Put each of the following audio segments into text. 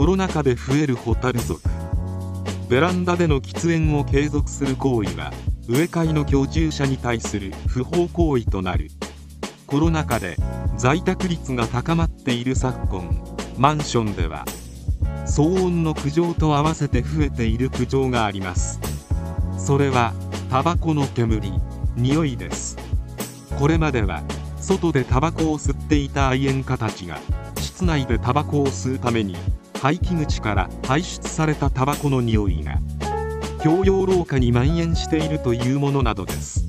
コロナ禍で増えるホタル族。ベランダでの喫煙を継続する行為は植え替えの居住者に対する不法行為となる。コロナ禍で在宅率が高まっている昨今マンションでは騒音の苦情と合わせて増えている苦情があります。それはタバコの煙匂いです。これまでは外でタバコを吸っていた愛煙家たちが室内でタバコを吸うために排気口から排出されたタバコの匂いが共用廊下に蔓延しているというものなどです。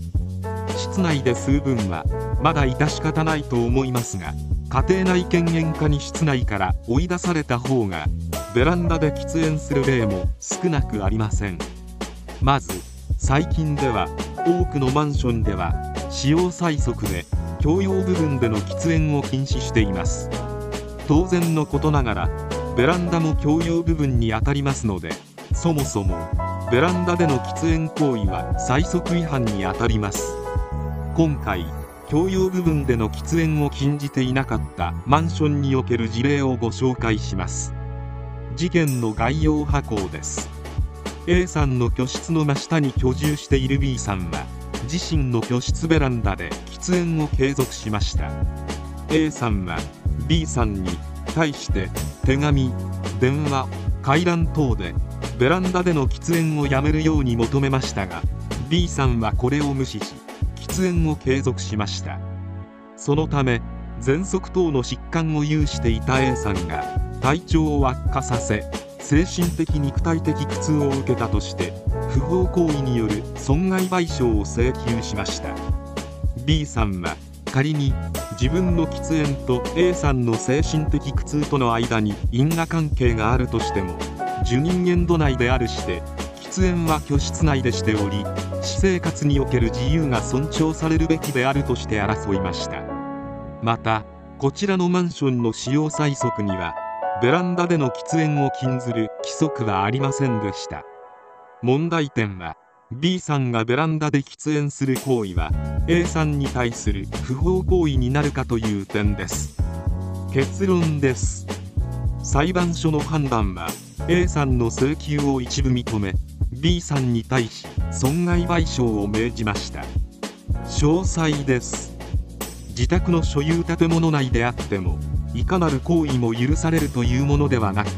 室内で吸う分はまだ致し方ないと思いますが家庭内犬猿家に室内から追い出された方がベランダで喫煙する例も少なくありません。まず最近では多くのマンションでは使用最速で共用部分での喫煙を禁止しています。当然のことながらベランダも共用部分にあたりますのでそもそもベランダでの喫煙行為は最速違反にあたります。今回共用部分での喫煙を禁じていなかったマンションにおける事例をご紹介します。事件の概要波行です。A さんの居室の真下に居住している B さんは自身の居室ベランダで喫煙を継続しました。A さんは B さんに対して手紙電話回覧等でベランダでの喫煙をやめるように求めましたが B さんはこれを無視し喫煙を継続しました。そのため喘息等の疾患を有していた A さんが体調を悪化させ精神的肉体的苦痛を受けたとして不法行為による損害賠償を請求しました。B さんは仮に自分の喫煙と A さんの精神的苦痛との間に因果関係があるとしても受人限度内であるして喫煙は居室内でしており私生活における自由が尊重されるべきであるとして争いました。またこちらのマンションの使用催促にはベランダでの喫煙を禁ずる規則はありませんでした。問題点は B さんがベランダで喫煙する行為は A さんに対する不法行為になるかという点です。結論です。裁判所の判断は A さんの請求を一部認め B さんに対し損害賠償を命じました。詳細です。自宅の所有建物内であってもいかなる行為も許されるというものではなく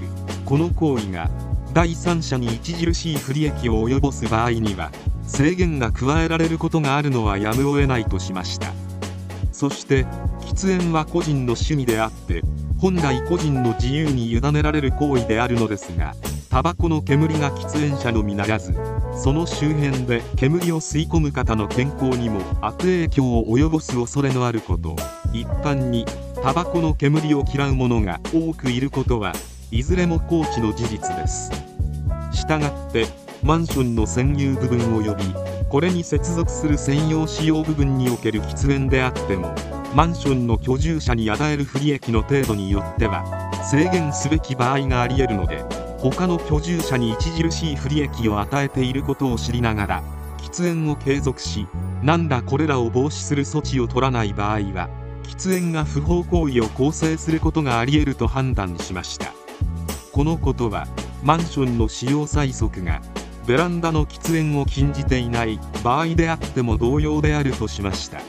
この行為が第三者に著しい不利益を及ぼす場合には制限が加えられることがあるのはやむを得ないとしました。そして喫煙は個人の趣味であって本来個人の自由に委ねられる行為であるのですがタバコの煙が喫煙者のみならずその周辺で煙を吸い込む方の健康にも悪影響を及ぼす恐れのあること。一般にタバコの煙を嫌う者が多くいることはいずれも高知の事実です。したがってマンションの占有部分及びこれに接続する専用使用部分における喫煙であってもマンションの居住者に与える不利益の程度によっては制限すべき場合がありえるので他の居住者に著しい不利益を与えていることを知りながら喫煙を継続し何らこれらを防止する措置を取らない場合は喫煙が不法行為を構成することがありえると判断しました。このことはマンションの使用催促がベランダの喫煙を禁じていない場合であっても同様であるとしました。